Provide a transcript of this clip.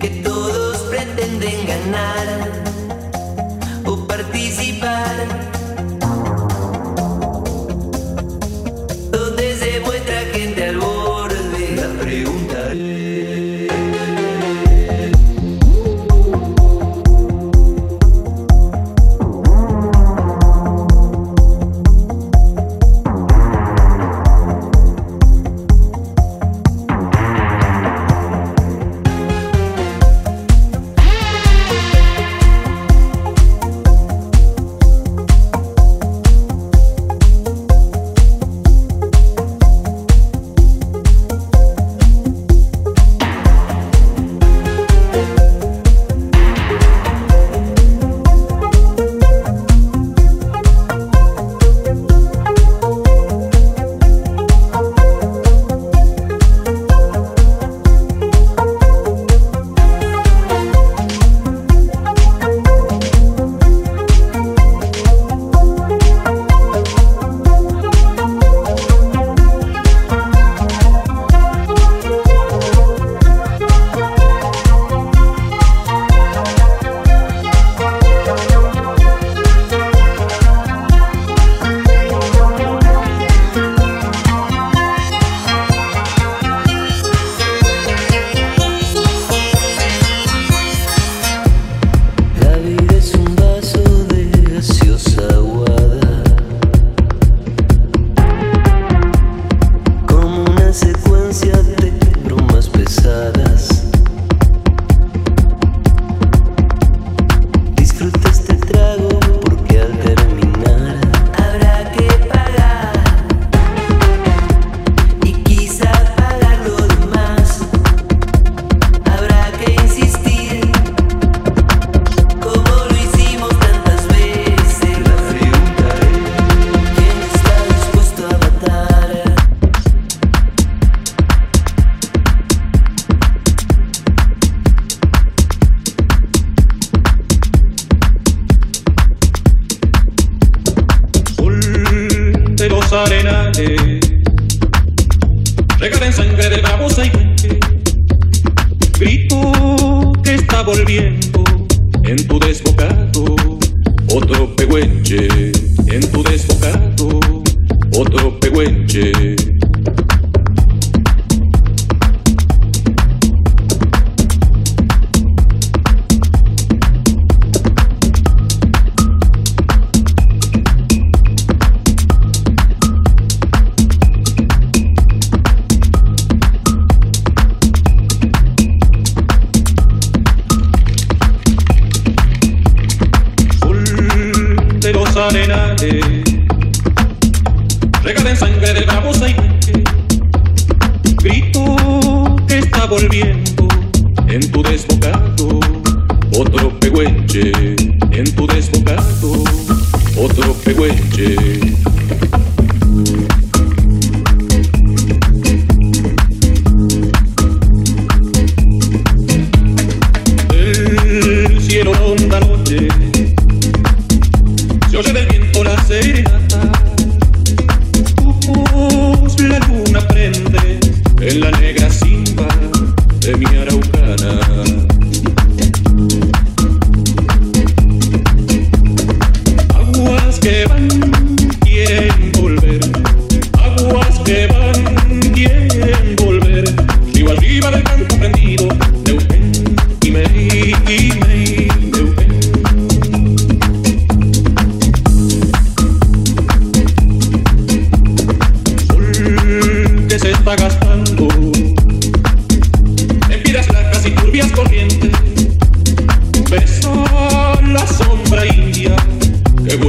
que todos pretenden ganar. en tu desbocado, otro pegüenche, en tu desbocado, otro pegüenche. arenales Regalen sangre del babosa y Grito que está volviendo en tu desbocado. Otro pehuenche en tu desbocado. Otro pehuenche